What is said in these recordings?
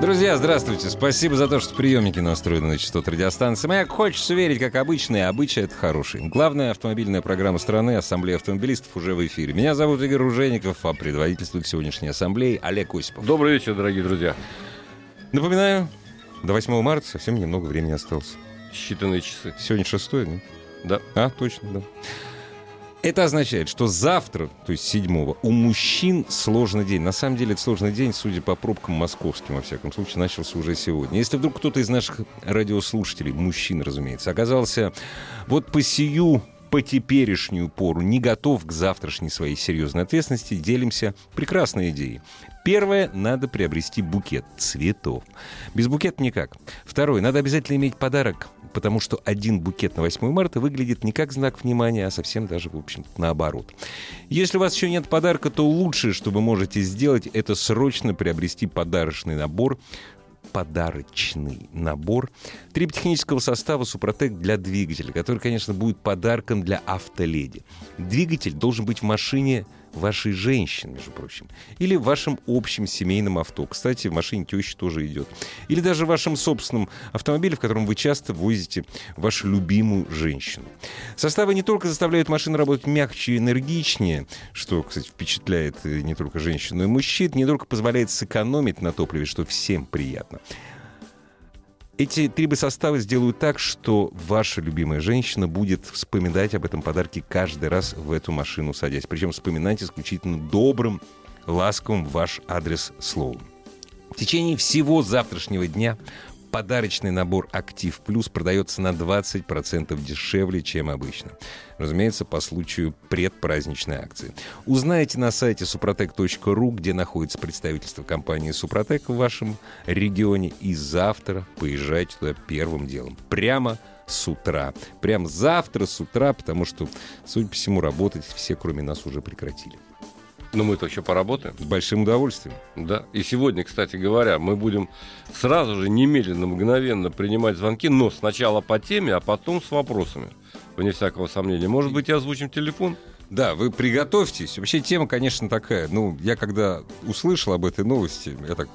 Друзья, здравствуйте. Спасибо за то, что приемники настроены на частоту радиостанции. Маяк хочется верить, как обычно, и обычай это хороший. Главная автомобильная программа страны «Ассамблея автомобилистов» уже в эфире. Меня зовут Игорь Ружеников, а предводительствует сегодняшней ассамблеи Олег Осипов. Добрый вечер, дорогие друзья. Напоминаю, до 8 марта совсем немного времени осталось. Считанные часы. Сегодня 6 ну? Да. А, точно, да. Это означает, что завтра, то есть 7 у мужчин сложный день. На самом деле это сложный день, судя по пробкам московским, во всяком случае, начался уже сегодня. Если вдруг кто-то из наших радиослушателей, мужчин, разумеется, оказался вот по сию по теперешнюю пору не готов к завтрашней своей серьезной ответственности, делимся прекрасной идеей. Первое, надо приобрести букет цветов. Без букета никак. Второе, надо обязательно иметь подарок потому что один букет на 8 марта выглядит не как знак внимания, а совсем даже, в общем наоборот. Если у вас еще нет подарка, то лучшее, что вы можете сделать, это срочно приобрести подарочный набор подарочный набор триботехнического состава «Супротек» для двигателя, который, конечно, будет подарком для автоледи. Двигатель должен быть в машине вашей женщины, между прочим. Или в вашем общем семейном авто. Кстати, в машине тещи тоже идет. Или даже в вашем собственном автомобиле, в котором вы часто возите вашу любимую женщину. Составы не только заставляют машину работать мягче и энергичнее, что, кстати, впечатляет не только женщину, но и мужчин, не только позволяет сэкономить на топливе, что всем приятно. Эти трибосоставы сделают так, что ваша любимая женщина будет вспоминать об этом подарке каждый раз в эту машину садясь. Причем вспоминать исключительно добрым, ласковым ваш адрес словом. В течение всего завтрашнего дня подарочный набор «Актив Плюс» продается на 20% дешевле, чем обычно. Разумеется, по случаю предпраздничной акции. Узнаете на сайте suprotec.ru, где находится представительство компании «Супротек» в вашем регионе. И завтра поезжайте туда первым делом. Прямо с утра. Прям завтра с утра, потому что, судя по всему, работать все, кроме нас, уже прекратили. Но мы-то еще поработаем. С большим удовольствием. Да. И сегодня, кстати говоря, мы будем сразу же, немедленно, мгновенно принимать звонки, но сначала по теме, а потом с вопросами. Вне всякого сомнения. Может быть, и озвучим телефон? Да, вы приготовьтесь. Вообще тема, конечно, такая. Ну, я когда услышал об этой новости, я так...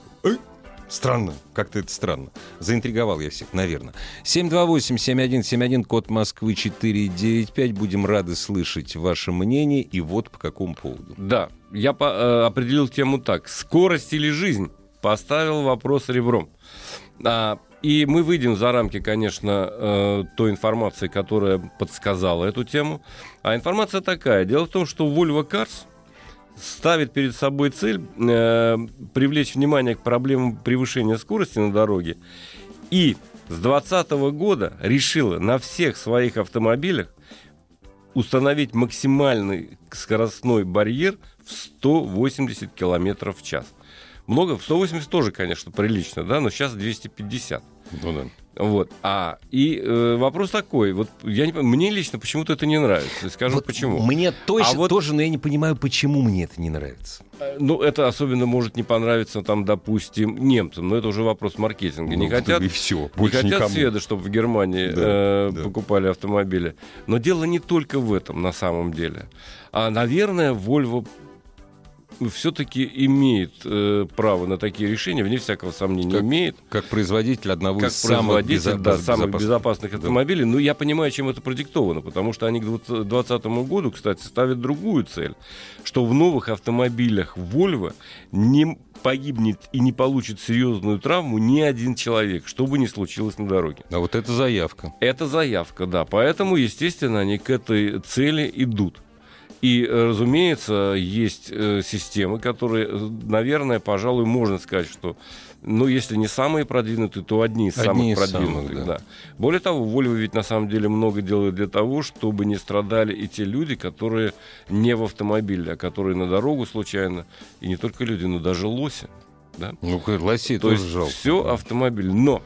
Странно, как-то это странно. Заинтриговал я всех, наверное. 728-7171, код Москвы 495. Будем рады слышать ваше мнение. И вот по какому поводу. Да, я по, э, определил тему так. Скорость или жизнь? Поставил вопрос ребром. А, и мы выйдем за рамки, конечно, э, той информации, которая подсказала эту тему. А информация такая. Дело в том, что Volvo Cars ставит перед собой цель э, привлечь внимание к проблемам превышения скорости на дороге и с 2020 года решила на всех своих автомобилях установить максимальный скоростной барьер в 180 км в час. Много, 180 тоже, конечно, прилично, да, но сейчас 250. Ну да. Вот. А, и э, вопрос такой, вот я не мне лично почему-то это не нравится. Скажу вот почему. Мне точно, а вот, тоже, но я не понимаю, почему мне это не нравится. Э, ну, это особенно может не понравиться, там, допустим, немцам, но это уже вопрос маркетинга. Ну, не хотят, и все, не хотят никому. света, чтобы в Германии да, э, да. покупали автомобили. Но дело не только в этом на самом деле. А, наверное, Volvo все-таки имеет э, право на такие решения, вне всякого сомнения как, имеет. Как производитель одного как из самых, безо- да, самых безопасных автомобилей. Ну, я понимаю, чем это продиктовано, потому что они к 2020 году, кстати, ставят другую цель, что в новых автомобилях Volvo не погибнет и не получит серьезную травму ни один человек, что бы ни случилось на дороге. А вот это заявка. Это заявка, да. Поэтому, естественно, они к этой цели идут. И, э, разумеется, есть э, системы, которые, э, наверное, пожалуй, можно сказать, что, ну, если не самые продвинутые, то одни из одни самых из продвинутых. Самых, да. Да. Более того, Volvo ведь на самом деле много делает для того, чтобы не страдали и те люди, которые не в автомобиле, а которые на дорогу случайно, и не только люди, но даже лоси Да? Ну, лосей То тоже есть жалко. все автомобиль. Но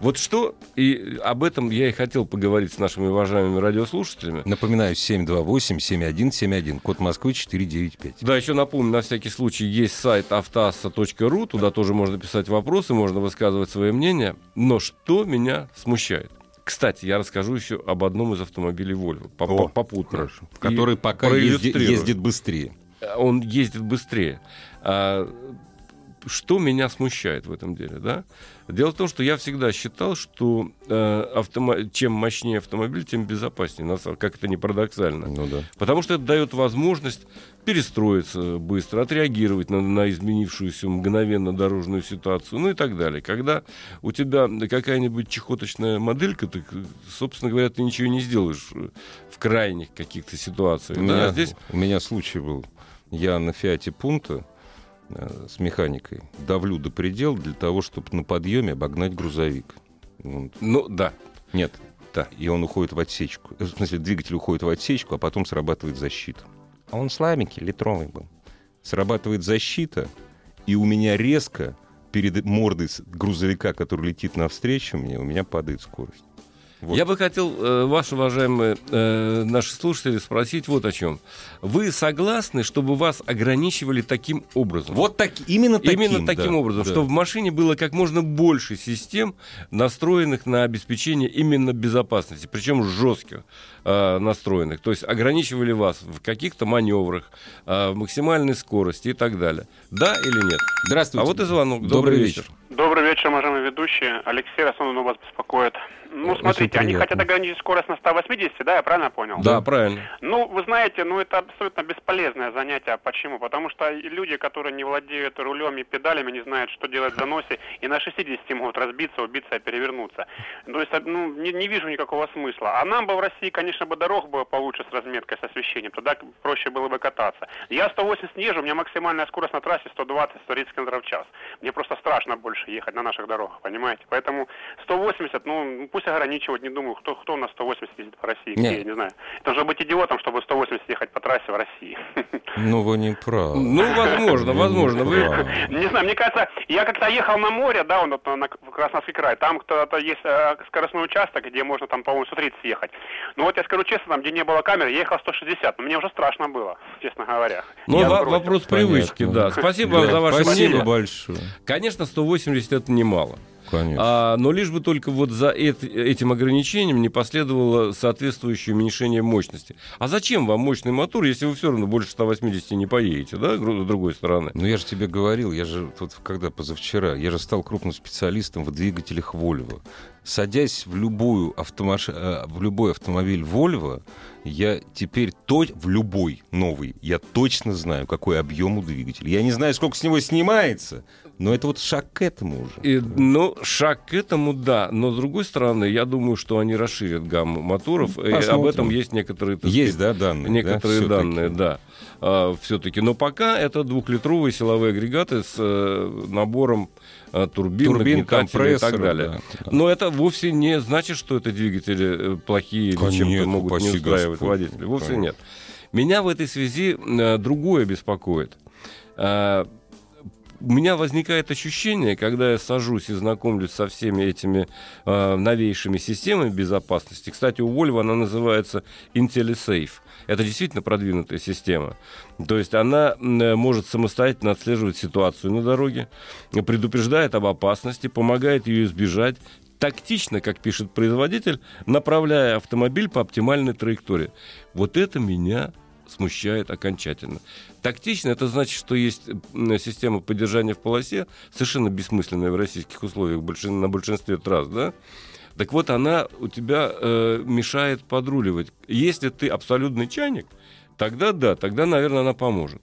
вот что, и об этом я и хотел поговорить с нашими уважаемыми радиослушателями. Напоминаю, 728-7171, код Москвы 495. Да, еще напомню, на всякий случай есть сайт автоасса.ру, туда тоже можно писать вопросы, можно высказывать свое мнение. Но что меня смущает? Кстати, я расскажу еще об одном из автомобилей Volvo, О, по- попутно. Хорошо. Который пока езди- проиллюстрирую. ездит быстрее. Он ездит быстрее. А, что меня смущает в этом деле, да? Дело в том, что я всегда считал, что э, автомо- чем мощнее автомобиль, тем безопаснее, как это не парадоксально. Ну да. Потому что это дает возможность перестроиться быстро, отреагировать на, на изменившуюся мгновенно дорожную ситуацию, ну и так далее. Когда у тебя какая-нибудь чехоточная моделька, ты, собственно говоря, ты ничего не сделаешь в крайних каких-то ситуациях. У да? меня, Здесь у меня случай был. Я на Фиате Пунта с механикой давлю до предела для того, чтобы на подъеме обогнать грузовик. Он- Ну, да. Нет, да. И он уходит в отсечку. Э, В смысле, двигатель уходит в отсечку, а потом срабатывает защита. А он слабенький, литровый был. Срабатывает защита, и у меня резко перед мордой грузовика, который летит навстречу мне, у меня падает скорость. Вот. Я бы хотел, э, ваши уважаемые э, наши слушатели, спросить вот о чем. Вы согласны, чтобы вас ограничивали таким образом? Вот так, именно таким. Именно таким да, образом, да. что в машине было как можно больше систем, настроенных на обеспечение именно безопасности, причем жестких э, настроенных. То есть ограничивали вас в каких-то маневрах, э, в максимальной скорости и так далее. Да или нет? Здравствуйте. А вот и звонок. Добрый, Добрый вечер. вечер. Добрый вечер, уважаемые ведущие. Алексей основном вас беспокоит. Ну, Очень смотрите, они хотят ограничить скорость на 180, да, я правильно понял? Да, правильно. Ну, вы знаете, ну это абсолютно бесполезное занятие. Почему? Потому что люди, которые не владеют рулем и педалями, не знают, что делать в заносе, и на 60 могут разбиться, убиться и перевернуться. То есть, ну, не, не вижу никакого смысла. А нам бы в России, конечно, бы дорог было получше с разметкой, с освещением. Тогда проще было бы кататься. Я 180 не езжу, у меня максимальная скорость на трассе 120-130 км в час. Мне просто страшно больше ехать на наших дорогах, понимаете? Поэтому 180, ну, пусть ограничивать, не думаю, кто, кто на 180 ездит по России, где, Нет. я не знаю. Это нужно быть идиотом, чтобы 180 ехать по трассе в России. Ну, вы не правы. Ну, возможно, возможно. не Вы... Не знаю, мне кажется, я как-то ехал на море, да, он вот на Краснодарский край, там кто-то есть э, скоростной участок, где можно там, по-моему, 130 ехать. Ну вот я скажу честно, там, где не было камеры, я ехал 160, но мне уже страшно было, честно говоря. Ну, вопрос привычки, Понятно. да. Спасибо вам Да, за ваше Спасибо мнение. большое. Конечно, 180 это немало. Конечно. А, но лишь бы только вот за эт- этим ограничением не последовало соответствующее уменьшение мощности. А зачем вам мощный мотор, если вы все равно больше 180 не поедете, да, с другой стороны? Ну, я же тебе говорил, я же вот когда позавчера, я же стал крупным специалистом в двигателях Volvo. Садясь в, любую автомаш... э, в любой автомобиль Volvo, я теперь то... в любой новый, я точно знаю, какой объем у двигателя. Я не знаю, сколько с него снимается, но это вот шаг к этому уже. И, ну, шаг к этому, да. Но, с другой стороны, я думаю, что они расширят гамму моторов. И об посмотрим. этом есть некоторые... Есть, сказать, да, данные? Некоторые да, данные, да. все-таки. Но пока это двухлитровые силовые агрегаты с э, набором турбин, Турбин, нагнетателей и так далее. да. Но это вовсе не значит, что это двигатели э, плохие или чем-то могут не устраивать водителей. Вовсе Конечно. нет. Меня в этой связи э, другое беспокоит. Э, у меня возникает ощущение, когда я сажусь и знакомлюсь со всеми этими э, новейшими системами безопасности. Кстати, у Volvo она называется IntelliSafe. Это действительно продвинутая система. То есть она м, может самостоятельно отслеживать ситуацию на дороге, предупреждает об опасности, помогает ее избежать, тактично, как пишет производитель, направляя автомобиль по оптимальной траектории. Вот это меня смущает окончательно. Тактично это значит, что есть система поддержания в полосе, совершенно бессмысленная в российских условиях на большинстве трасс, да? Так вот, она у тебя э, мешает подруливать. Если ты абсолютный чайник, тогда да, тогда, наверное, она поможет.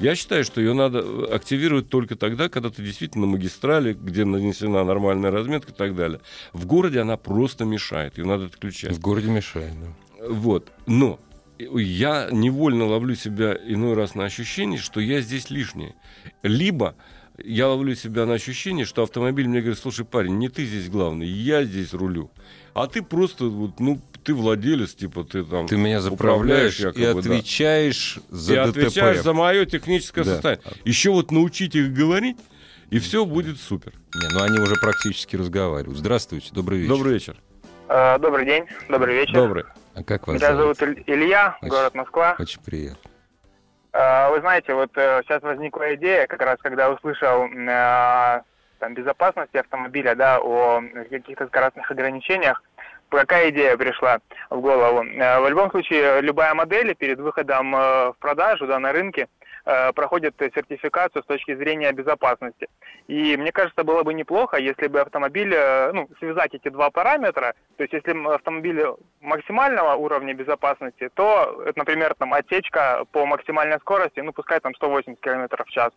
Я считаю, что ее надо э, активировать только тогда, когда ты действительно на магистрали, где нанесена нормальная разметка и так далее. В городе она просто мешает, ее надо отключать. В городе мешает, да. Вот. Но я невольно ловлю себя иной раз на ощущение, что я здесь лишний. Либо я ловлю себя на ощущение, что автомобиль мне говорит, слушай, парень, не ты здесь главный, я здесь рулю. А ты просто, вот, ну, ты владелец, типа, ты там Ты меня управляешь заправляешь и якобы, да. отвечаешь за и ДТП. отвечаешь за мое техническое Да. состояние. Еще вот научить их говорить, и все будет супер. Не, ну они уже практически разговаривают. Здравствуйте, добрый вечер. Добрый вечер. Э, Добрый день, добрый вечер. Добрый. А как вас Меня зовут Иль- Илья, Очень- город Москва. Очень приятно. Э, Вы знаете, вот э, сейчас возникла идея, как раз когда услышал э, там, безопасности автомобиля, да, о каких-то скоростных ограничениях, какая идея пришла в голову? Э, В любом случае, любая модель перед выходом э, в продажу, да, на рынке, э, проходит сертификацию с точки зрения безопасности. И мне кажется, было бы неплохо, если бы автомобиль, э, ну, связать эти два параметра, то есть если автомобиль максимального уровня безопасности, то, это, например, там отсечка по максимальной скорости, ну, пускай там 180 км в час.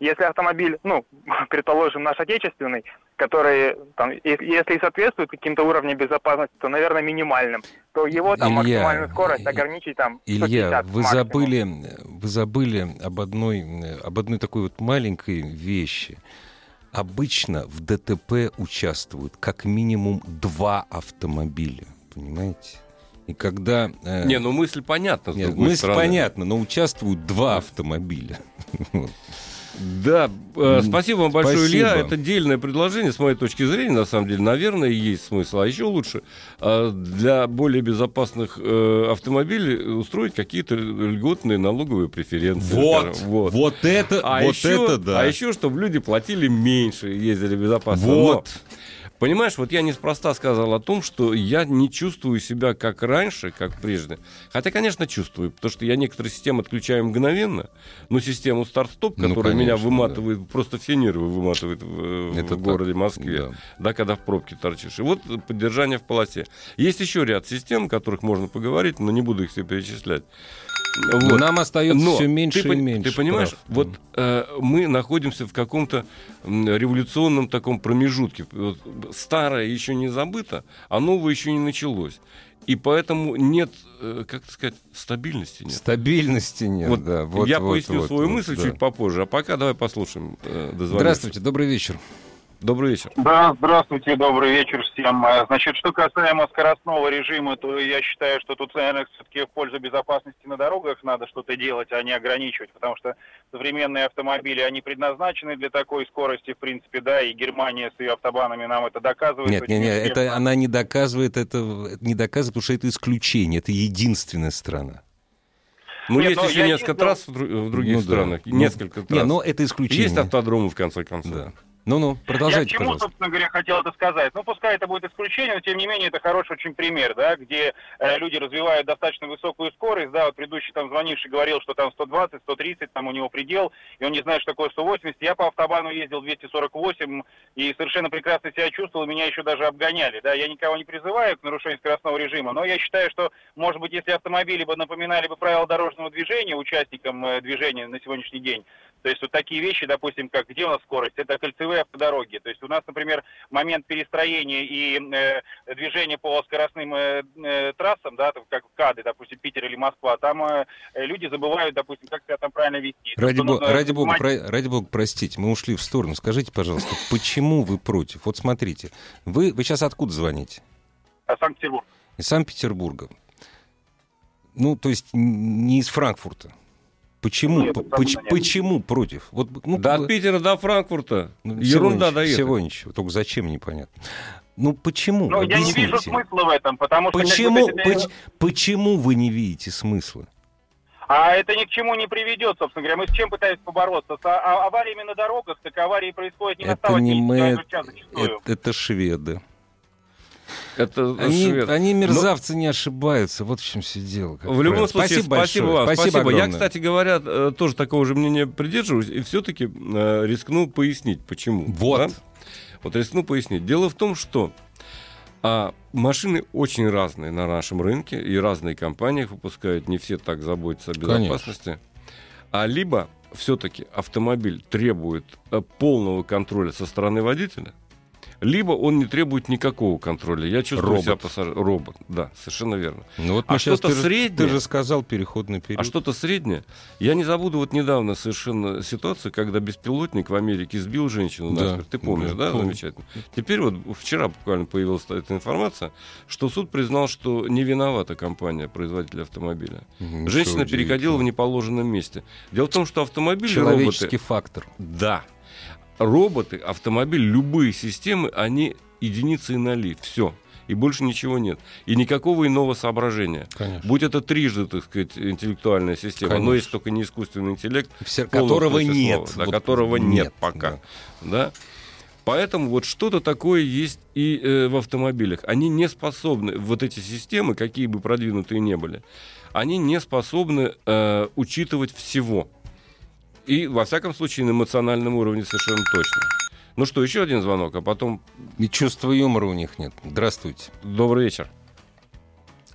Если автомобиль, ну, предположим, наш отечественный, который, там, если и соответствует каким-то уровням безопасности, то, наверное, минимальным, то его там Илья, максимальную скорость ограничить там Илья, 150 вы максимум. забыли, вы забыли об одной, об одной такой вот маленькой вещи. Обычно в ДТП участвуют как минимум два автомобиля, понимаете? И когда... э, Не, ну мысль понятна. с нет, другой мысль стороны. понятна, но участвуют два автомобиля. Да, э, спасибо вам большое, спасибо. Илья. Это дельное предложение, с моей точки зрения, на самом деле, наверное, есть смысл. А еще лучше э, для более безопасных э, автомобилей устроить какие-то льготные налоговые преференции. Вот, скажем. вот. вот это, А, вот еще, это да. а еще, чтобы люди платили меньше ездили безопасно. Вот. Но, понимаешь, вот я неспроста сказал о том, что я не чувствую себя как раньше, как прежде. Хотя, конечно, чувствую, потому что я некоторые системы отключаю мгновенно, но систему старт-стоп, Ну, которая меня конечно, выматывает, просто все нервы выматывает в, Это в городе Москве, да. да, когда в пробке торчишь. И вот поддержание в полосе. Есть еще ряд систем, о которых можно поговорить, но не буду их все перечислять. Но Вот. нам остается Но все меньше ты, и меньше. Ты понимаешь, прав. вот э, мы находимся в каком-то революционном таком промежутке. Вот старое еще не забыто, а новое еще не началось. И поэтому нет, э, как сказать, стабильности нет. Стабильности нет, Вот да. Вот, я вот, поясню вот, свою вот, мысль да. чуть попозже, а пока давай послушаем. э. Здравствуйте, добрый вечер. Добрый вечер. Да, здравствуйте, добрый вечер всем. Э, Значит, что касаемо скоростного режима, то я считаю, что тут, наверное, все-таки в пользу безопасности на дорогах надо что-то делать, а не ограничивать, потому что современные автомобили, они предназначены для такой скорости, в принципе, да, и Германия с ее автобанами нам это доказывает. Нет, нет, нет, это она не доказывает, это это не доказывает, потому что это исключение, это единственная страна. Ну, Нет, есть ну, еще я несколько ездил- трасс в, дру- в других Ну да. странах. Ну, Несколько трасс. Не, ну это исключение. Есть автодромы, в конце концов. Да. Ну-ну, Я к продолжайте, чему, пожалуйста. собственно говоря, хотел это сказать? Ну, пускай это будет исключение, но тем не менее это хороший очень пример, да, где э, люди развивают достаточно высокую скорость, да, вот предыдущий там звонивший говорил, что там 120, 130, там у него предел, и он не знает, что такое 180. Я по автобану ездил 248 и совершенно прекрасно себя чувствовал, меня еще даже обгоняли, да, я никого не призываю к нарушению скоростного режима, но я считаю, что, может быть, если автомобили бы напоминали бы правила дорожного движения участникам э, движения на сегодняшний день, то есть вот такие вещи, допустим, как где у нас скорость, это кольцевые автодороги. То есть у нас, например, момент перестроения и э, движения по скоростным э, э, трассам, да, там, как в КАДы, допустим, Питер или Москва, там э, люди забывают, допустим, как себя там правильно вести. Ради, бо- ради, бога, про- ради бога, простите, мы ушли в сторону. Скажите, пожалуйста, почему вы против? Вот смотрите, вы, вы сейчас откуда звоните? А Санкт-Петербург. Из Санкт-Петербурга. Ну, то есть не из Франкфурта. Почему? Нет, поч- нет. почему против? Вот, ну, Да как от Питера до Франкфурта. ну, всего Ерунда ничего, доехать. Всего ничего. Только зачем, непонятно. Ну, почему? Но я не вижу смысла в этом, потому что... Почему, это- поч- почему вы не видите смысла? А это ни к чему не приведет, собственно говоря. Мы с чем пытаемся побороться? С а- авариями на дорогах, так аварии происходят не на Это не 180 мы, это, это шведы. Это Они, швед. они мерзавцы не ошибаются. Вот в чем все дело. В любом правило. случае, спасибо, спасибо, большое. вам. Спасибо. Я, огромное. кстати говоря, э, тоже такого же мнения придерживаюсь и все-таки рискну пояснить, почему. Вот. да? Вот рискну пояснить. Дело в том, что а, машины очень разные на нашем рынке, и разные компании их выпускают, не все так заботятся о безопасности. А либо все-таки автомобиль требует э, полного контроля со стороны водителя, либо он не требует никакого контроля. Я чувствую Робот. себя пассажиром. Робот, да, совершенно верно. Ну, вот А что-то ты же- среднее? Ты же сказал переходный период. А что-то среднее. Я не забуду вот недавно совершенно ситуацию, когда беспилотник в Америке сбил женщину Да, насмерть. Ты помнишь, да, да? помню. Замечательно. Теперь вот вчера буквально появилась эта информация, что суд признал, что не виновата компания, производитель автомобиля. Ничего Женщина переходила в неположенном месте. Дело в том, что автомобили Человеческий роботы... фактор. Да. Роботы, автомобиль, любые системы, они единицы и ноли. Все. И больше ничего нет. И никакого иного соображения. Конечно. Будь это трижды, так сказать, интеллектуальная система, но Конечно. есть только не искусственный интеллект, Все- которого нет. слова, да, Вот которого нет, нет, пока. да. Да. Поэтому вот что-то такое есть и э, в автомобилях. Они не способны, вот эти системы, какие бы продвинутые не были, они не способны э, учитывать всего. И, во всяком случае, на эмоциональном уровне совершенно точно. Ну что, еще один звонок, а потом И чувства юмора у них нет. Здравствуйте. добрый вечер.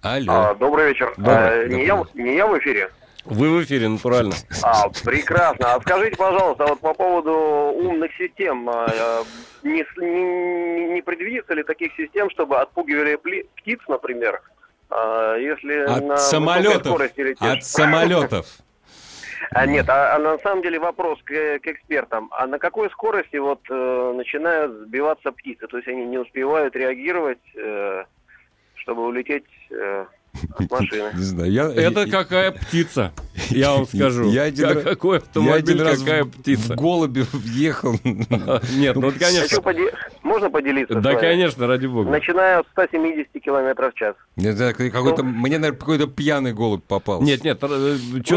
Алло. А, добрый вечер. Добрый, А, не, я, добрый. не я в эфире? Вы в эфире, натурально. А, прекрасно. А скажите, пожалуйста, вот по поводу умных систем, а, а, не, не, не предвидится ли таких систем, чтобы отпугивали пли- птиц, например, а, если От на самолетов. скорости летишь? От самолетов. А, нет, а, а на самом деле вопрос к, к экспертам. А на какой скорости вот э, начинают сбиваться птицы? То есть они не успевают реагировать, э, чтобы улететь э, машины? Не знаю. Я, Это я- какая птица, я вам скажу. Я один Как- раз- Какой я один автомобиль, раз какая в- птица. в голубе въехал. Нет, ну конечно. поде- Можно поделиться? Да, конечно, ради бога. Начиная от 170 километров в час. Не знаю, какой-то, мне, наверное, какой-то пьяный голубь попался. Нет, нет, что-то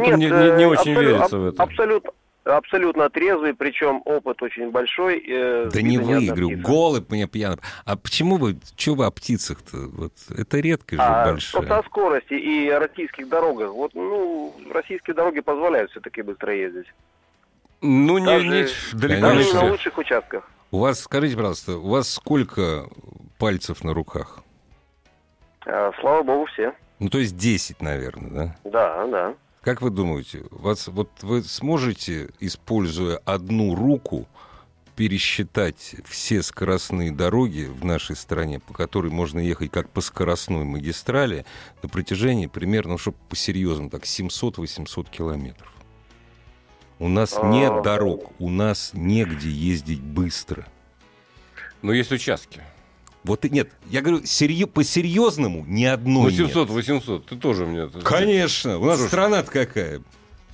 Нет, мне не, э, не очень абсолю- верится в это. Абсолютно, абсолютно трезвый, причем опыт очень большой. э, Да не вы, говорю, голубь мне пьяный. А почему вы, что вы о птицах-то? Вот, это редкость же А, большая. просто о скорости и о российских дорогах. Вот, ну, российские дороги позволяют все-таки быстро ездить. Ну, не, даже- не- далеко Даже не на лучших участках. У вас, скажите, пожалуйста, у вас сколько пальцев на руках? А, слава богу, все. Ну, то есть 10, наверное, да? Да, да. Как вы думаете, вас, вот вы сможете, используя одну руку, пересчитать все скоростные дороги в нашей стране, по которой можно ехать как по скоростной магистрали на протяжении примерно, ну, чтобы по-серьезному, так, 700-800 километров? У нас А. нет дорог, у нас негде ездить быстро. Но есть участки. Вот и нет, я говорю, серьё- по-серьезному ни одной нет. 800, 800, ты тоже мне... Конечно, у нас Слушай. страна-то какая.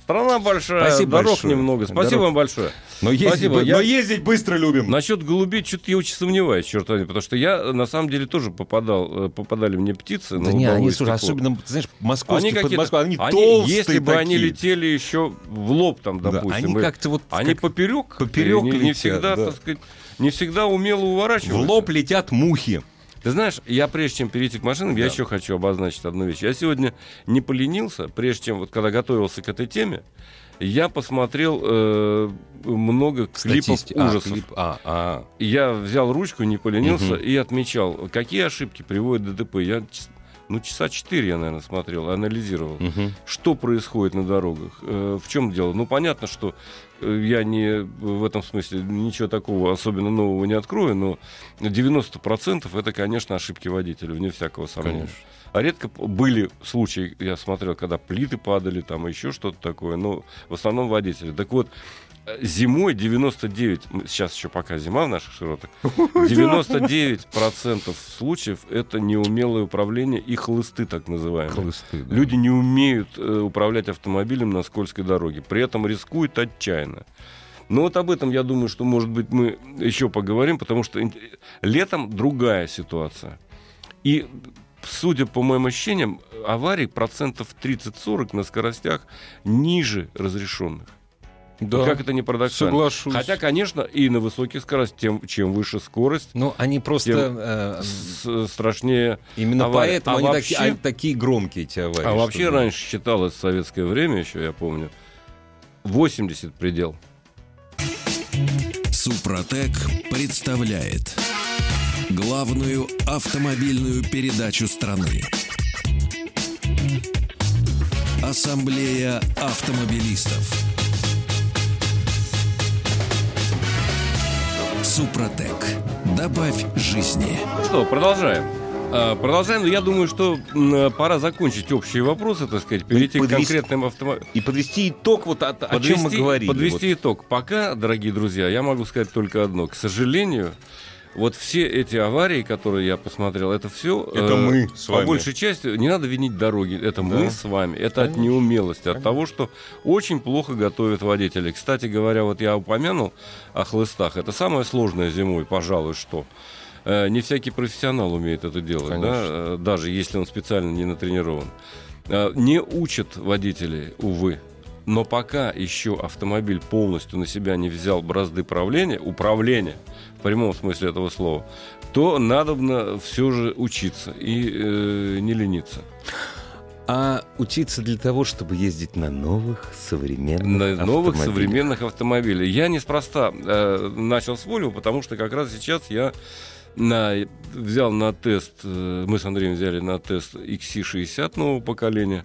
Страна большая, Спасибо дорог большое. немного. Спасибо Дорог. вам большое. Но ездить, Спасибо, я- но ездить быстро любим. Насчет голубей что-то я очень сомневаюсь, черт возьми, потому что я на самом деле тоже попадал, э, попадали мне птицы. Да не, они, слушай, особенно, знаешь, Они московские какие-то, подмосковные, они, они- толстые если бы они такие. летели еще в лоб там, Да, допустим, они и- как-то вот они как поперек, поперек не, не летят, всегда, да. так сказать, не всегда умело в уворачиваются. лоб летят мухи. Ты знаешь, я прежде чем перейти к машинам, я еще хочу обозначить одну вещь. Я сегодня не поленился, прежде чем, вот когда готовился к этой теме, я посмотрел э, много клипов Статисти- а, ужасов. клип- а, а. Я взял ручку, не поленился Мгм. и отмечал, какие ошибки приводят ДТП. Я ну, часа четыре я, наверное, смотрел, анализировал, Мгм. что происходит на дорогах, э, в чем дело. Ну, понятно, что я не в этом смысле ничего такого особенно нового не открою, но 90% это, конечно, ошибки водителя, вне всякого сомнения. Конечно. А редко были случаи, я смотрел, когда плиты падали, там еще что-то такое, но в основном водители. Так вот, э, зимой 99, м, сейчас еще пока зима в наших широтах, 99% случаев это неумелое управление и хлысты так называемые. Хлысты, да. Люди не умеют э, управлять автомобилем на скользкой дороге, при этом рискуют отчаянно. Но вот об этом, я думаю, что, может быть, мы еще поговорим, потому что летом другая ситуация. И, судя по моим ощущениям, аварий процентов 30-40 на скоростях ниже разрешенных. Да, Как это не парадоксально. соглашусь. Хотя, конечно, и на высоких скоростях, тем, чем выше скорость, Ну, они просто... Тем э, с- страшнее именно аварии. поэтому А они вообще- такие, они такие громкие, эти аварии. А вообще да. раньше считалось в советское время еще, я помню, 80 предел. Супротек представляет главную автомобильную передачу страны. Ассамблея автомобилистов. Супротек. Добавь жизни. Ну Что, продолжаем. А, Продолжаем, но я думаю, что м, пора закончить общие вопросы, так сказать, перейти к подвести- конкретным автомобилям. И подвести итог, вот о, о чем мы говорили. подвести итог. Пока, дорогие друзья, я могу сказать только одно. К сожалению, вот все эти аварии, которые я посмотрел, это все... Это мы с По вами. большей части не надо винить дороги. Это мы Да. с вами. Это от Конечно. неумелости, от того, что очень плохо готовят водители. Кстати говоря, вот я упомянул о хлыстах. Это самое сложное зимой, пожалуй, что. Э, Не всякий профессионал умеет это делать, Конечно. да, э, даже если он специально не натренирован. Э, Не учат водителей, увы. Но пока еще автомобиль полностью на себя не взял бразды правления, управления, в прямом смысле этого слова, то надо все же учиться и э, не лениться. А учиться для того, чтобы ездить на новых современных На новых современных автомобилях. Я неспроста э, начал с Volvo, потому что как раз сейчас я на, взял на тест, э, мы с Андреем взяли на тест XC60 нового поколения.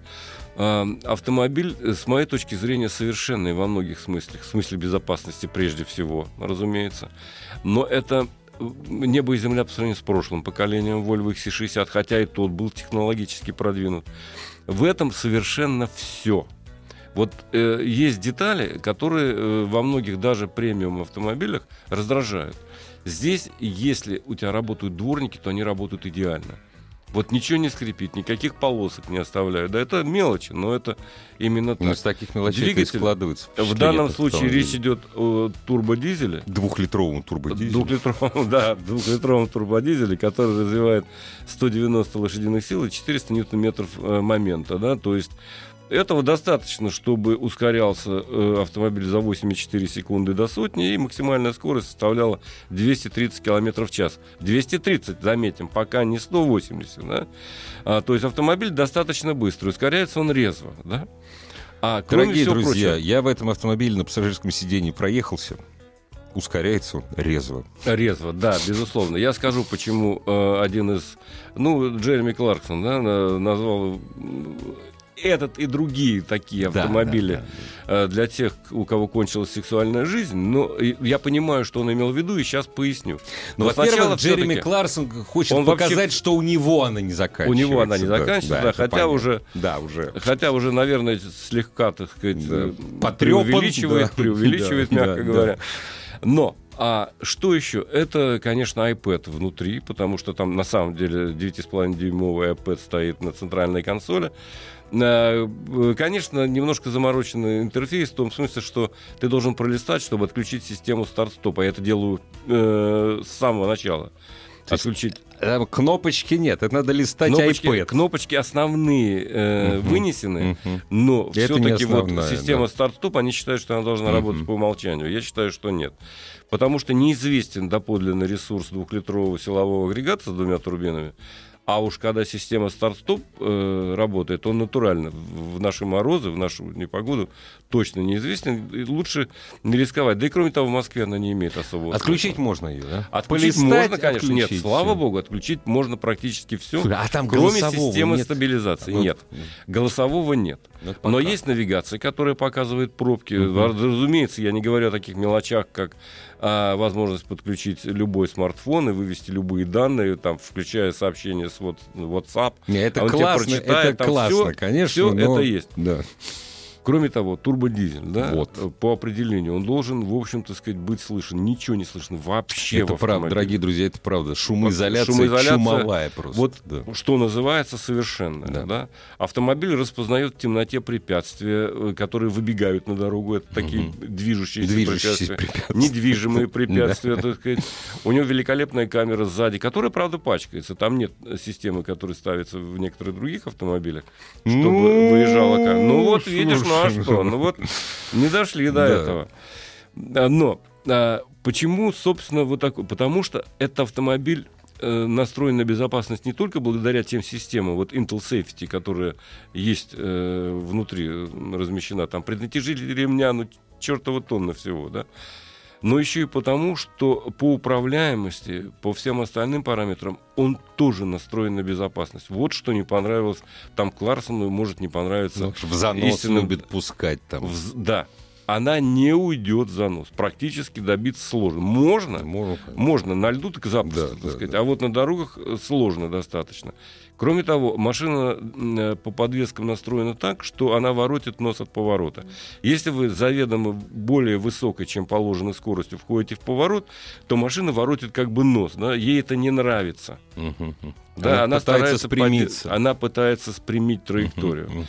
А, автомобиль, э, с моей точки зрения, совершенный во многих смыслах. В смысле безопасности прежде всего, разумеется. Но это э, небо и земля по сравнению с прошлым поколением Volvo XC60, хотя и тот был технологически продвинут. В этом совершенно все. Вот э, есть детали, которые э, во многих даже премиум автомобилях раздражают. Здесь, если у тебя работают дворники, то они работают идеально. Вот ничего не скрипит, никаких полосок не оставляют. Да это мелочи, но это именно Ну, так. из таких мелочей Двигатель. складывается. В данном случае речь идет о турбодизеле. двухлитровому турбодизелю. Двухлитровом, да, двухлитровом турбодизеле, который развивает 190 лошадиных сил и 400 ньютон-метров э, момента, да, то есть этого достаточно, чтобы ускорялся э, автомобиль за 8,4 секунды до сотни, и максимальная скорость составляла 230 км в час. 230, заметим, пока не 180, да. А, то есть автомобиль достаточно быстрый, ускоряется он резво, да. А кроме Дорогие всего друзья, прочего, я в этом автомобиле на пассажирском сиденье проехался. Ускоряется он резво. Резво, да, безусловно. Я скажу, почему э, один из, ну, Джереми Кларксон, да, на- назвал этот и другие такие Да, автомобили да, да. э, для тех, у кого кончилась сексуальная жизнь. Но и я понимаю, что он имел в виду, и сейчас поясню. Ну, Но сначала во-первых, Джереми Кларсон хочет Он вообще- показать, что у него она не заканчивается. У него она не заканчивается, да, это хотя понятно. уже- Да, уже. Хотя уже, наверное, слегка, так сказать, Да. э, Потрёпан, преувеличивает, да. преувеличивает, Да, мягко да, говоря. Но а что еще? Это, конечно, iPad внутри, потому что там на самом деле 9,5-дюймовый iPad стоит на центральной консоли. Э, э, Конечно, немножко замороченный интерфейс в том смысле, что ты должен пролистать, чтобы отключить систему старт-стопа. Я это делаю э, с самого начала. Отключить Там кнопочки нет, это надо листать кнопочки, iPad. кнопочки основные э, Мгм. вынесены, Мгм. но все-таки вот система да. старт-стоп, они считают, что она должна Мгм. работать по умолчанию. Я считаю, что нет. Потому что неизвестен доподлинный ресурс двухлитрового силового агрегата с двумя турбинами. А уж когда система старт-стоп э, работает, он натурально в наши морозы, в нашу непогоду точно неизвестен. И лучше не рисковать. Да и кроме того, в Москве она не имеет особого Отключить смысла. можно ее, да? Отключить Полистать, можно, конечно. Нет, отключить слава всё. богу, отключить можно практически все. Слушай, а там Кроме системы нет? стабилизации. Ну, Нет. Голосового нет. ну, Но пока. есть навигация, которая показывает пробки. Мгм. Разумеется, я не говорю о таких мелочах, как а, возможность подключить любой смартфон и вывести любые данные, там, включая сообщения с вот- WhatsApp. Не, это А классно, прочитает, это классно, всё- конечно. всё но- это есть. Да. Кроме того, турбодизель, да, Вот. по определению, он должен, в общем-то сказать, быть слышен. Ничего не слышно вообще Это правда, дорогие друзья, это правда. Шумоизоляция, Шумоизоляция, чумовая просто. Вот да. что называется совершенно. Да. Да. Автомобиль распознает в темноте препятствия, э, которые выбегают на дорогу. Это такие Мгм. движущиеся, Движущиеся препятствия. препятствия. Недвижимые препятствия, так сказать. У него великолепная камера сзади, которая, правда, пачкается. Там нет системы, которая ставится в некоторых других автомобилях, чтобы Ну, выезжала камера. Ну вот, видишь, ну а что? Ну вот, не дошли до этого. А, Но а, почему, собственно, вот такой? Потому что этот автомобиль э, настроен на безопасность не только благодаря тем системам, вот Intel Safety, которая есть э, внутри, размещена, там преднатяжитель ремня, ну, чертова тонна всего, да, но еще и потому, что по управляемости, по всем остальным параметрам, он тоже настроен на безопасность. Вот что не понравилось там Кларсону, может не понравиться Ну, в занос истинным- любит пускать там. в да. она не уйдет в занос. Практически добиться сложно. Можно, Можно. можно на льду так запросто, Да, так да, сказать. да. А вот на дорогах э, сложно достаточно. Кроме того, машина э, по подвескам настроена так, что она воротит нос от поворота. Если вы заведомо более высокой, чем положенной скоростью, входите в поворот, то машина воротит как бы нос. Да? Ей это не нравится. Да, она, пытается старается спрямиться. поде- Она пытается спрямить траекторию.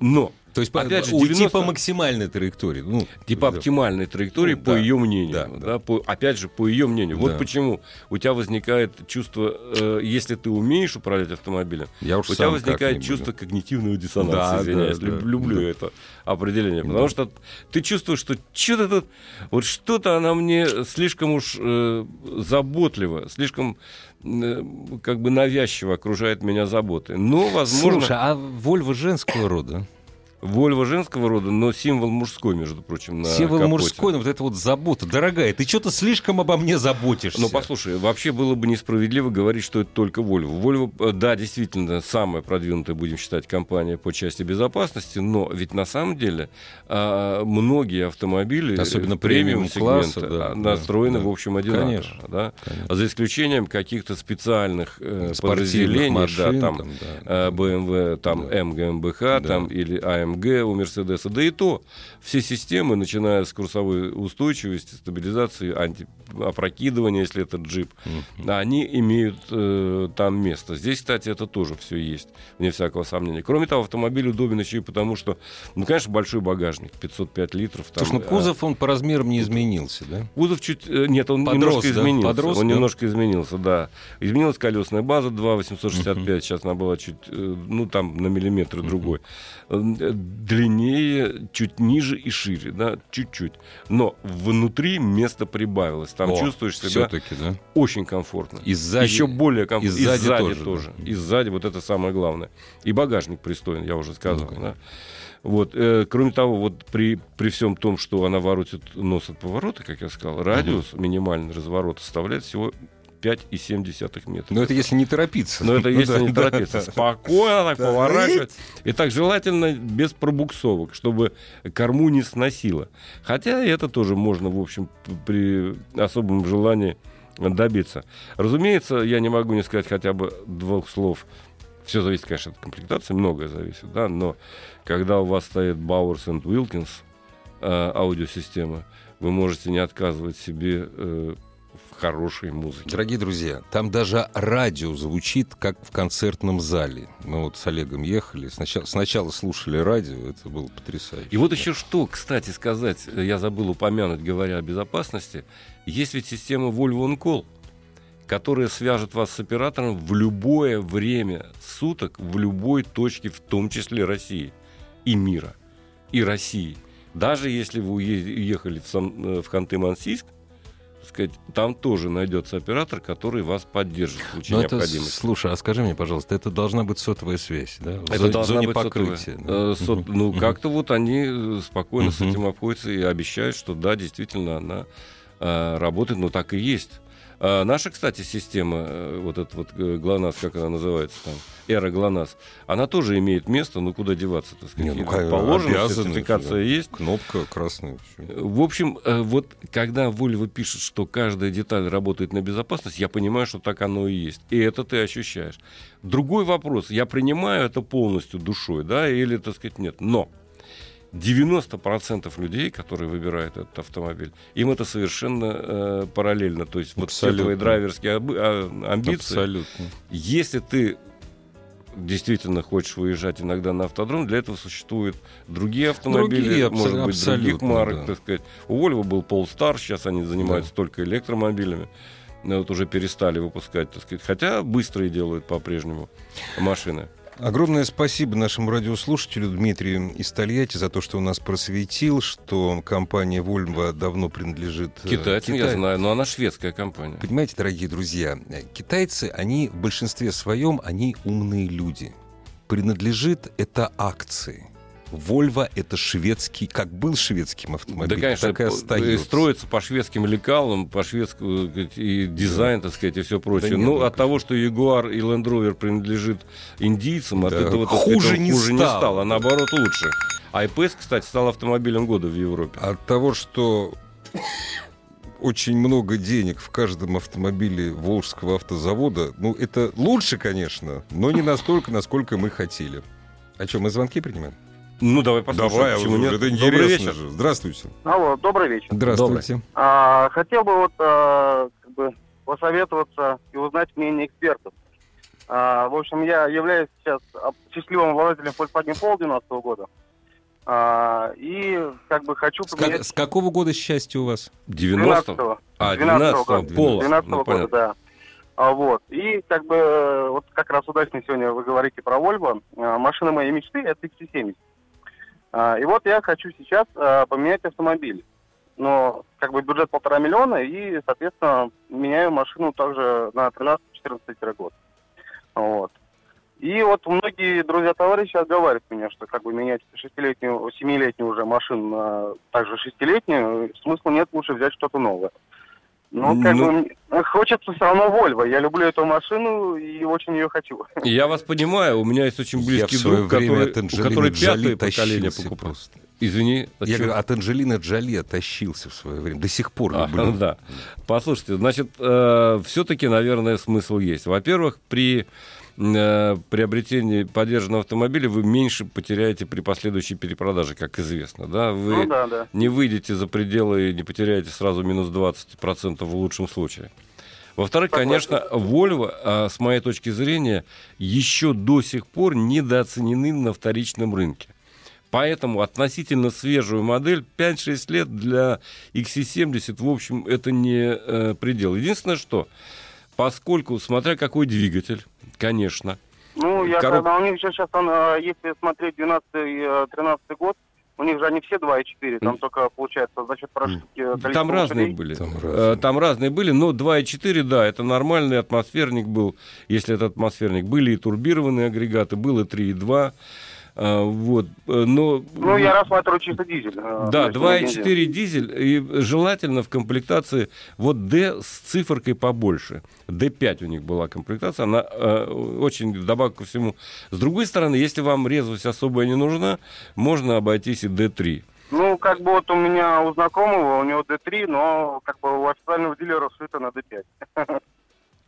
Но То есть Опять же, уйти 90 по максимальной траектории. Ну, типа да. оптимальной траектории Ну, по да, ее мнению. да, Да, да. по- опять же, по ее мнению. Да. Вот почему у тебя возникает чувство, э, если ты умеешь управлять автомобилем, Я уж у тебя возникает чувство когнитивного диссонанса. Да, извиняюсь, да, Люб- да, люблю да. это определение. Потому Да. что ты чувствуешь, что что-то тут, вот что-то она мне слишком уж э, заботливо, слишком э, как бы навязчиво окружает меня заботой. Но, возможно, Слушай, а Вольво женского рода? Вольво женского рода, но символ мужской, между прочим, на Символ капоте. мужской, но вот это вот забота. Дорогая, ты что-то слишком обо мне заботишься. Ну, послушай, вообще было бы несправедливо говорить, что это только Volvo. Volvo, э, да, действительно, самая продвинутая, будем считать, компания по части безопасности, но ведь на самом деле а, многие автомобили, Особенно э, премиум премиум-класса, сегмента, да, а, да, настроены, да. в общем, одинаково. Конечно, да? конечно. За исключением каких-то специальных э, Спортивных подразделений, машин, да, там, там, да. BMW, там Да. МГМБХ, Да. там или АМГ у Мерседеса, да и то все системы, начиная с курсовой устойчивости, стабилизации, антиопрокидывания, если это джип, они имеют э, там место. Здесь, кстати, это тоже все есть, вне всякого сомнения. Кроме того, автомобиль удобен еще и потому, что, ну, конечно, большой багажник, 505 литров. Там, Слушай, ну а, кузов, он по размерам не изменился, да? Кузов чуть... э, Нет, он Подрос, немножко да? изменился. Подрос, он да? немножко изменился, да. Изменилась колесная база 2,865, сейчас она была чуть, э, ну, там, на миллиметр другой. Э, Длиннее, чуть ниже и шире, да, чуть-чуть. Но внутри место прибавилось. Там О, чувствуешь себя да? очень комфортно. И сзади- Еще более комфортно. и сзади тоже, тоже. да. И сзади, вот это самое главное. И багажник пристойный, я уже сказал. Ну, да. Вот, э, кроме того, вот при, при всем том, что она воротит нос от поворота, как я сказал, радиус минимальный разворота составляет всего 5,7 метра. Но это если не торопиться. Но это Ну если да, не да, торопиться. да. Спокойно так Да. поворачивать. И так желательно без пробуксовок, чтобы корму не сносило. Хотя это тоже можно, в общем, при особом желании добиться. Разумеется, я не могу не сказать хотя бы двух слов. Все зависит, конечно, от комплектации, многое зависит, да, но когда у вас стоит Bowers and Wilkins э, аудиосистема, вы можете не отказывать себе э, хорошей музыке. Дорогие друзья, там даже радио звучит, как в концертном зале. Мы вот с Олегом ехали, сначала, сначала слушали радио, это было потрясающе. И вот еще что, кстати сказать, я забыл упомянуть, говоря о безопасности, есть ведь система Volvo On Call, которая свяжет вас с оператором в любое время суток, в любой точке, в том числе России и мира, и России. Даже если вы уе- уехали в, Сан- э, в Ханты-Мансийск, сказать, там тоже найдется оператор, который вас поддержит в случае Ну, это, необходимости. слушай, а скажи мне, пожалуйста, это должна быть сотовая связь, да? В Это зо- должна зоне быть покрытия. сотовая. да? Э, сот- Ну, как-то вот они э, спокойно с этим обходятся и обещают, что да, действительно, она э, работает, но так и есть. А наша, кстати, система, э, вот эта вот э, ГЛОНАСС, как она называется там, эра ГЛОНАСС, она тоже имеет место, ну куда деваться, так сказать. Не, ну, положено, обязаны, сертификация да. есть. Кнопка красная. всё. В общем, э, вот когда Volvo пишет, что каждая деталь работает на безопасность, я понимаю, что так оно и есть. И это ты ощущаешь. Другой вопрос, я принимаю это полностью душой, да, или, так сказать, нет. Но 90% людей, которые выбирают этот автомобиль, им это совершенно э, параллельно. То есть вот все Абсолютно. твои драйверские а, амбиции, Абсолютно. если ты действительно хочешь выезжать иногда на автодром, для этого существуют другие автомобили, Другие, может абсо- быть, других абсолютно, марок, да. так сказать. У Volvo был Polestar, сейчас они занимаются только электромобилями. Но вот уже перестали выпускать, так сказать. Хотя быстрые делают по-прежнему машины. Огромное спасибо нашему радиослушателю Дмитрию из Тольятти за то, что он нас просветил, что компания Volvo давно принадлежит э, Китайцам, я Китаю. знаю, но она шведская компания. Понимаете, дорогие друзья, э, китайцы, они в большинстве своем, они умные люди. Принадлежит это акции. Volvo это шведский, как был шведским автомобилем, Да, конечно, так и остается. строится по шведским лекалам, по шведскому э, и дизайн, так сказать, и все прочее. Да нет, ну, от того, что Jaguar и Land Rover принадлежит индийцам, от Да, этого так хуже сказать, не хуже не стало. стало, а наоборот лучше. iPS, кстати, стал автомобилем года в Европе. От того, что очень много денег в каждом автомобиле Волжского автозавода, ну, это лучше, конечно, но не настолько, насколько мы хотели. О чем мы звонки принимаем? Ну, давай послушаем. Давай, почему нет? это Добрый интересно вечер. же. Здравствуйте. Алло, добрый вечер. Здравствуйте. А, хотел бы вот а, как бы посоветоваться и узнать мнение экспертов. А, в общем, я являюсь сейчас счастливым обладателем Volkswagen Polo 12 года. А, и как бы хочу С, поменять... как- с какого года счастье у вас? 90 12-го. А, 12-го 12 года. Пола. 12 Ну, года, понятно. да. А, вот. И как бы э, вот как раз удачно сегодня вы говорите про Volvo. А, машина моей мечты это XC70. А, и вот я хочу сейчас а, поменять автомобиль. Но как бы бюджет полтора миллиона и, соответственно, меняю машину также на 13-14 год. Вот. И вот многие друзья товарищи отговаривают меня, что как бы менять шестилетнюю, семилетнюю уже машину на также шестилетнюю, смысла нет, лучше взять что-то новое. Ну, как Ну. бы хочется все равно Вольво. Я люблю эту машину и очень ее хочу. Я вас понимаю, у меня есть очень близкий друг, который, от у который Джоли пятое поколение покупал. просто. Извини, от Я чего? говорю, от Анджелины Джоли тащился в свое время. До сих пор А, люблю. да. Послушайте, значит, все-таки, наверное, смысл есть. Во-первых, при э, приобретении поддержанного автомобиля вы меньше потеряете при последующей перепродаже, как известно. Да? Вы Ну да, да. не выйдете за пределы и не потеряете сразу минус 20% в лучшем случае. Во-вторых, конечно, Volvo, а, с моей точки зрения, еще до сих пор недооценены на вторичном рынке. Поэтому относительно свежую модель 5-6 лет для XC70, в общем, это не э, предел. Единственное, что, поскольку, смотря какой двигатель, конечно, Ну, я Короб- когда у них сейчас, он, э, если смотреть 12-13 год, у них же они все 2,4, там только получается за счет прошивки количества там разные лошадей. были. Там Э, разные. Там разные были, но 2,4, да, это нормальный атмосферник был, если это атмосферник. Были и турбированные агрегаты, было 3,2. А, Вот, э, но... Ну, я рассматриваю чисто дизель. э, Да, то есть не 2,4 дизель, и желательно в комплектации вот D с циферкой побольше. D5 у них была комплектация, она э, очень добавка ко всему. С другой стороны, если вам резвость особая не нужна, можно обойтись и D3. Ну, как бы вот у меня у знакомого, у него D3, но как бы у официального дилера шито на D5.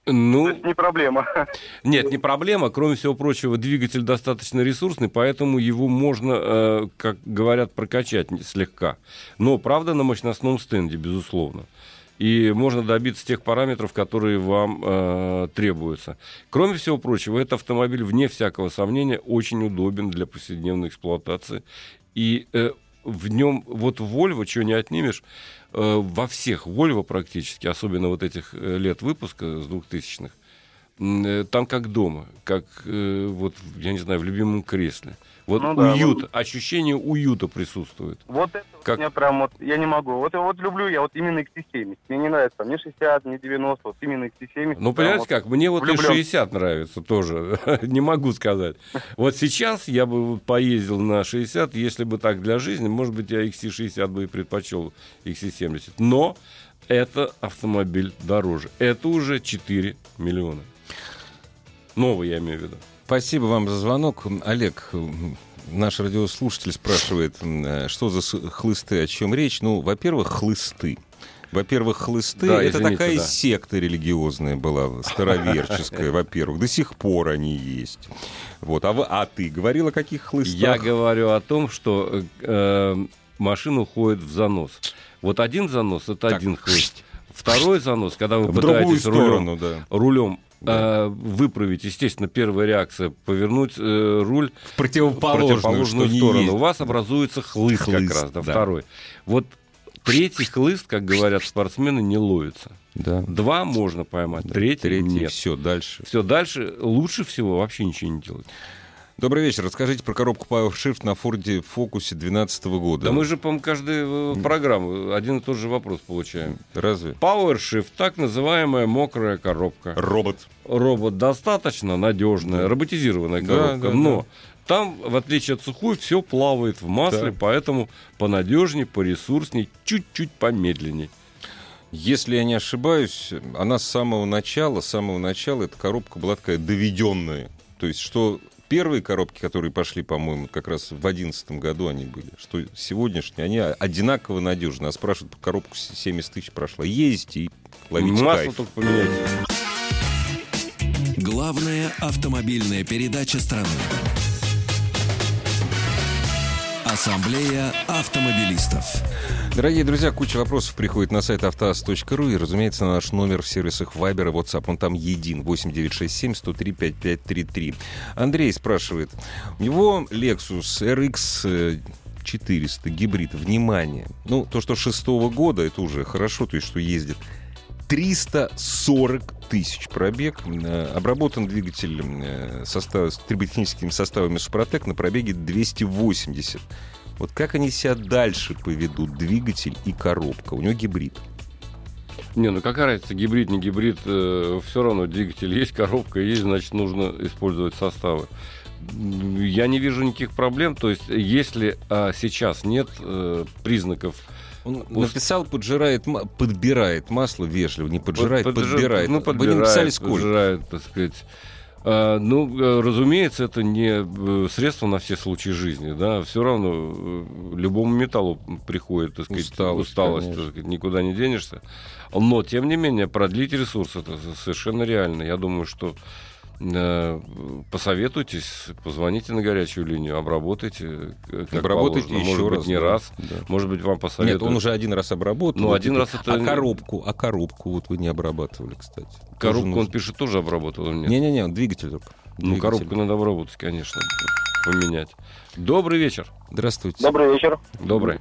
То Ну, есть не проблема. Нет, не проблема. Кроме всего прочего, двигатель достаточно ресурсный, поэтому его можно, э, как говорят, прокачать слегка. Но, правда, на мощностном стенде, безусловно. И можно добиться тех параметров, которые вам э, требуются. Кроме всего прочего, этот автомобиль, вне всякого сомнения, очень удобен для повседневной эксплуатации. И э, в нем, вот Volvo, чего не отнимешь, э, во всех Volvo практически, особенно вот этих э, лет выпуска с 2000-х, м, э, там как дома, как вот, я не знаю, в любимом кресле. Вот Ну да, уют, ощущение уюта присутствует. Вот это вот Как? меня прям вот, я не могу. Вот, вот люблю я вот именно XT70. Мне не нравится ни 60, ни 90, вот именно XT70. Ну, понимаете вот. как, мне вот влюблен. и 60 нравится тоже, не могу сказать. Вот сейчас я бы вот поездил на 60, если бы так для жизни, может быть, я XC60 бы и предпочел XC70. Но это автомобиль дороже. Это уже 4 миллиона. Новый, я имею в виду. Спасибо вам за звонок. Олег, наш радиослушатель спрашивает, э, что за хлысты, о чем речь. Ну, во-первых, хлысты. Во-первых, хлысты Да, это извините, такая да. секта религиозная была, староверческая, во-первых. До сих пор они есть. Вот. А, а ты говорил о каких хлыстах? Я говорю о том, что э, э, машина уходит в занос. Вот один занос это Так, один хлыст. Второй занос, когда вы в пытаетесь рулем, да. рулем Да. э, выправить, естественно, первая реакция повернуть э, руль В в противоположную, противоположную что не сторону. есть. У вас образуется хлыст, Хлыст, как раз, да, да. второй. Вот третий хлыст, как говорят спортсмены, не ловится. Да. Два можно поймать, Да, третий, Третий, нет. все, дальше. Все, дальше лучше всего вообще ничего не делать. Добрый вечер. Расскажите про коробку PowerShift на Форде Фокусе 2012 года. Да мы же, по-моему, каждую э, программу один и тот же вопрос получаем. Разве? PowerShift, так называемая мокрая коробка. Робот. Робот достаточно надежная, роботизированная Да, коробка, да, но там, в отличие от сухой, все плавает в масле, Да. поэтому понадежнее, поресурсней, чуть-чуть помедленней. Если я не ошибаюсь, она с самого начала, с самого начала эта коробка была такая доведенная. То есть, что первые коробки, которые пошли, по-моему, как раз в одиннадцатом году они были, что сегодняшние, они одинаково надежны. А спрашивают, коробку 70 тысяч прошла. Ездите и ловите Масло кайф. только поменяйте. Главная автомобильная передача страны. Ассамблея автомобилистов. Дорогие друзья, куча вопросов приходит на сайт автоаз.ру и, разумеется, на наш номер в сервисах Viber и WhatsApp. Он там един. 8967 103 5533. Андрей спрашивает. У него Lexus RX 400 гибрид. Внимание. Ну, то, что шестого года, это уже хорошо, то есть, что ездит. 340 тысяч пробег. Э, Обработан двигатель э, состав, с триботехническими составами Супротек на пробеге 280. Вот как они себя дальше поведут, двигатель и коробка? У него гибрид. Не, ну какая разница, гибрид, не гибрид, э, все равно двигатель есть, коробка есть, значит, нужно использовать составы. Я не вижу никаких проблем, то есть если а, сейчас нет э, признаков Он написал, поджирает, подбирает масло вежливо, не поджирает, Под- подбирает. Ну, Вы не подбирает, написали сколько? поджирает, так сказать. А, ну, э, разумеется, это не э, средство на все случаи жизни, да. Все равно э, любому металлу приходит, так сказать, Усталость, усталость, так сказать, никуда не денешься. Но, тем не менее, продлить ресурс это совершенно реально. Я думаю, что посоветуйтесь, позвоните на горячую линию, обработайте, э, как Обработайте положено. еще Может раз. быть, не да. раз. Да. Может быть, вам посоветуют. Нет, он уже один раз обработал. Ну, один раз это- А коробку, а коробку вот вы не обрабатывали, кстати. Тоже Коробку он нужно. пишет, тоже обработал или нет? Не-не-не, он двигатель только. Ну, Двигатель. коробку надо обработать, конечно, поменять. Добрый вечер. Здравствуйте. Добрый вечер. Добрый.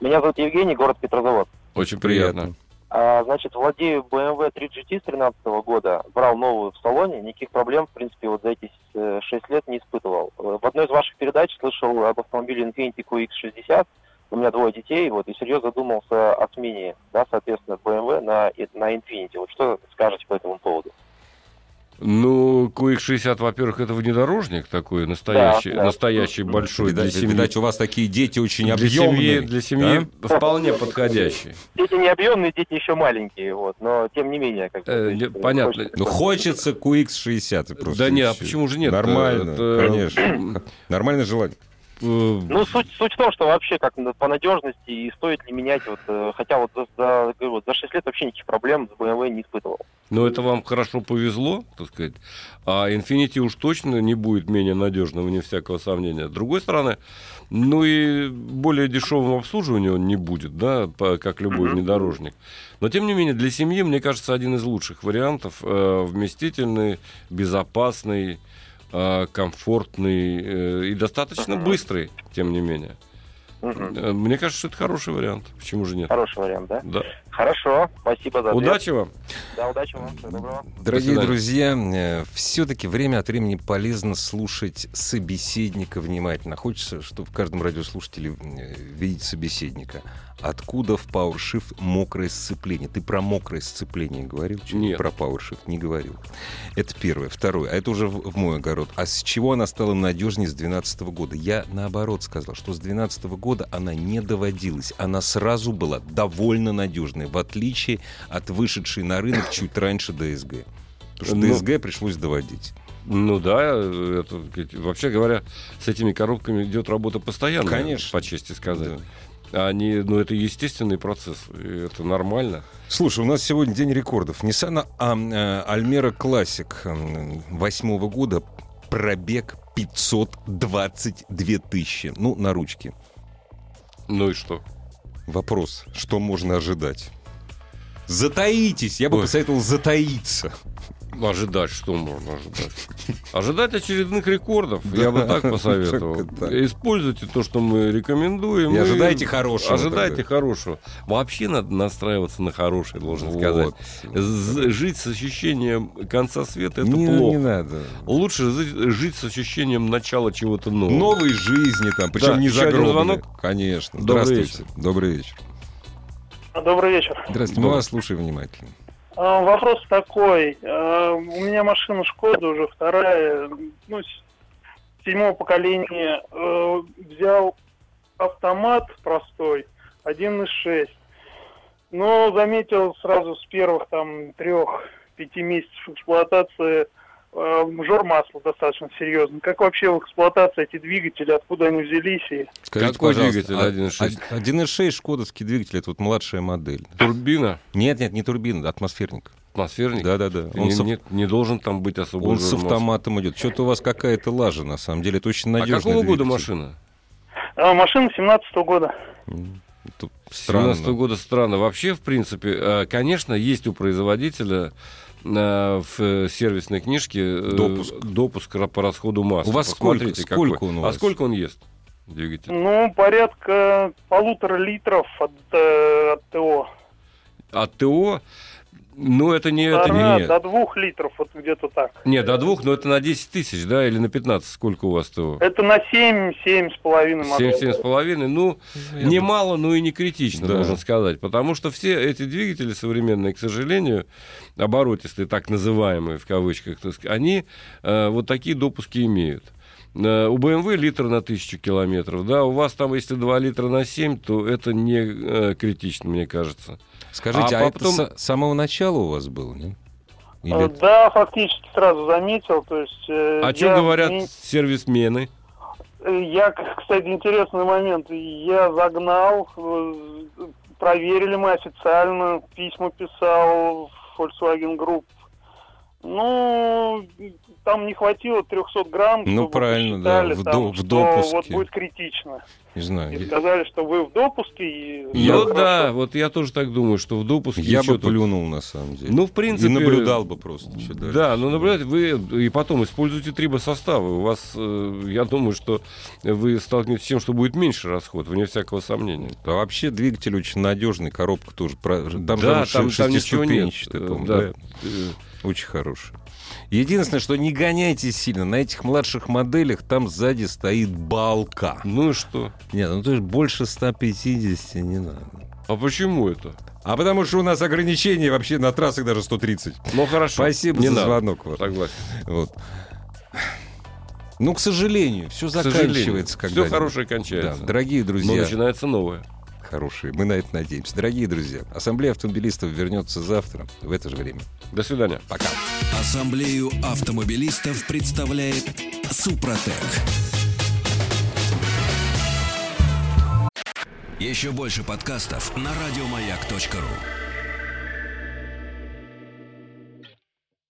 Меня зовут Евгений, город Петрозавод. Очень Приятно. приятно. А, значит, владею BMW 3GT с 2013 года. Брал новую в салоне. Никаких проблем, в принципе, вот за эти 6 лет не испытывал. Э, В одной из ваших передач слышал об автомобиле Infiniti QX60. У меня двое детей, вот, и серьезно задумался о смене, да, соответственно, BMW на, на Infiniti. Вот что скажете по этому поводу? Ну, QX60, во-первых, это внедорожник такой, настоящий, Да, да. настоящий, большой для Видать, семьи. видать, у вас такие дети очень для объемные. семьи, для семьи вполне подходящий. Дети не объемные, дети еще маленькие, вот, но тем не менее, как Э, понятно. хочется- Ну, хочется QX60 и просто. Да и не, а почему же нет? Нормально, Это- конечно. Нормальное желание. Э, Ну, суть, суть в том, что вообще как по надежности и стоит ли менять, вот, э, хотя вот за, за, вот за 6 лет вообще никаких проблем с BMW не испытывал. Но это вам хорошо повезло, так сказать. А Infinity уж точно не будет менее надежным, вне всякого сомнения. С другой стороны, ну и более дешевым обслуживанием он не будет, да, как любой внедорожник. Но, тем не менее, для семьи, мне кажется, один из лучших вариантов. э, вместительный, безопасный, комфортный э, и достаточно быстрый, тем не менее. Э, Мне кажется, что это хороший вариант. Почему же нет? Хороший вариант, да? Да. Хорошо, спасибо за ответ. Удачи вам! Да, удачи вам, всего доброго. Дорогие друзья, все-таки время от времени полезно слушать собеседника внимательно. Хочется, чтобы в каждом радиослушателе э, видеть собеседника. Откуда в PowerShift мокрое сцепление? Ты про мокрое сцепление говорил? Нет. Про PowerShift не говорил. Это первое. Второе. А это уже в, в мой огород. А с чего она стала надежнее с 2012 года? Я наоборот сказал, что с 2012 года она не доводилась. Она сразу была довольно надежной, в отличие от вышедшей на рынок чуть раньше ДСГ. Потому что Ну, ДСГ пришлось доводить. Ну да, это, вообще говоря, с этими коробками идет работа постоянно, Конечно. по чести сказать. Они, ну, это естественный процесс, это нормально. Слушай, у нас сегодня день рекордов. Nissan а, э, Almera Classic восьмого года пробег 522 тысячи. Ну, на ручке. Ну и что? Вопрос, что можно ожидать? Затаитесь! Я бы Ой. посоветовал затаиться. Ожидать, что можно ожидать? Ожидать очередных рекордов, я бы так посоветовал. Используйте то, что мы рекомендуем. И ожидайте хорошего Ожидайте хорошего. Вообще надо настраиваться на хорошее, должен сказать. Жить с ощущением конца света это плохо. не надо. Лучше жить- с ощущением начала чего-то нового. Новой жизни там, причем не загробной. звонок. Конечно. Добрый Здравствуйте. Добрый вечер. Добрый вечер. Здравствуйте. Мы вас слушаем внимательно. А, Вопрос такой. А, У меня машина Шкода уже вторая, ну, седьмого поколения. Э, Взял автомат простой, 1.6. Но заметил сразу с первых там трех-пяти месяцев эксплуатации жор масла достаточно серьезный. Как вообще в эксплуатации эти двигатели, откуда они взялись? И... Скажите, Какой двигатель 1.6? а- 1.6 шкодовский двигатель, это вот младшая модель. Турбина, Нет, нет, не турбина, атмосферник. атмосферник. Да-да-да. Ты Он, Не, с, ав- не- не должен там быть особо он с автоматом идет. Что-то у вас какая-то лажа, на самом деле. Это очень А надежный какого года двигатель. машина? А, машина 17 года. Тут странно. 17 года странно. Вообще, в принципе, э, конечно, есть у производителя э, в э, сервисной книжке э, Допуск. допуск по расходу масла. У вас сколько- Посмотрите, сколько какой. он у А вас? сколько он ест, двигатель? Ну, порядка полутора литров от, э, от ТО. От ТО, ну, это не... Это не до двух литров, вот где-то так. не, до двух, но это на 10 тысяч, да, или на 15, сколько у вас ТО? Это на 7, 7 с половиной модель. 7-7,5, ну, не мало, но и не критично, Да. должен сказать. Потому что все эти двигатели современные, к сожалению, оборотистые, так называемые, в кавычках, так сказать, они э, вот такие допуски имеют. Э, У BMW литр на тысячу километров, да, у вас там, если 2 литра на 7, то это не э, критично, мне кажется. Скажите, А а, потом- это с самого начала у вас было, нет? Э, Или... Да, фактически сразу заметил. То есть, э, О я говорят не- сервисмены? Я, кстати, интересный момент. Я загнал, проверили мы официально, письма писал в Volkswagen Group. Ну, там не хватило 300 грамм, Ну, чтобы правильно, да, в там, до- в что допуске. вот будет критично. Не знаю. И я- сказали, что вы в допуске. И Ну всё да, хорошо. вот я тоже так думаю, что в допуске... Я бы тут- плюнул, на самом деле. Ну, в принципе... И наблюдал бы просто. дальше. Да, но наблюдать вы и потом используйте трибосоставы. У вас, э, я думаю, что вы столкнетесь с тем, что будет меньше расход, вне всякого сомнения. А вообще двигатель очень надежный, коробка тоже. Там, да, же там, там ничего нет. Э, да. да. Очень хорошая. Единственное, что не гоняйте сильно. На этих младших моделях там сзади стоит балка. Ну и что? Нет, ну то есть больше 150 не надо. А почему это? А потому что у нас ограничения вообще на трассах даже 130. Ну хорошо. Спасибо не за надо. звонок. ваш. Согласен. Вот. Ну, к сожалению, все К сожалению, заканчивается Все когда хорошее кончается. Да, дорогие Но друзья, начинается новое. Хорошие, мы на это надеемся. Дорогие друзья, Ассамблея автомобилистов вернется завтра в это же время. До свидания. Пока. Ассамблею автомобилистов представляет Супротек. Еще больше подкастов на радиомаяк.ру.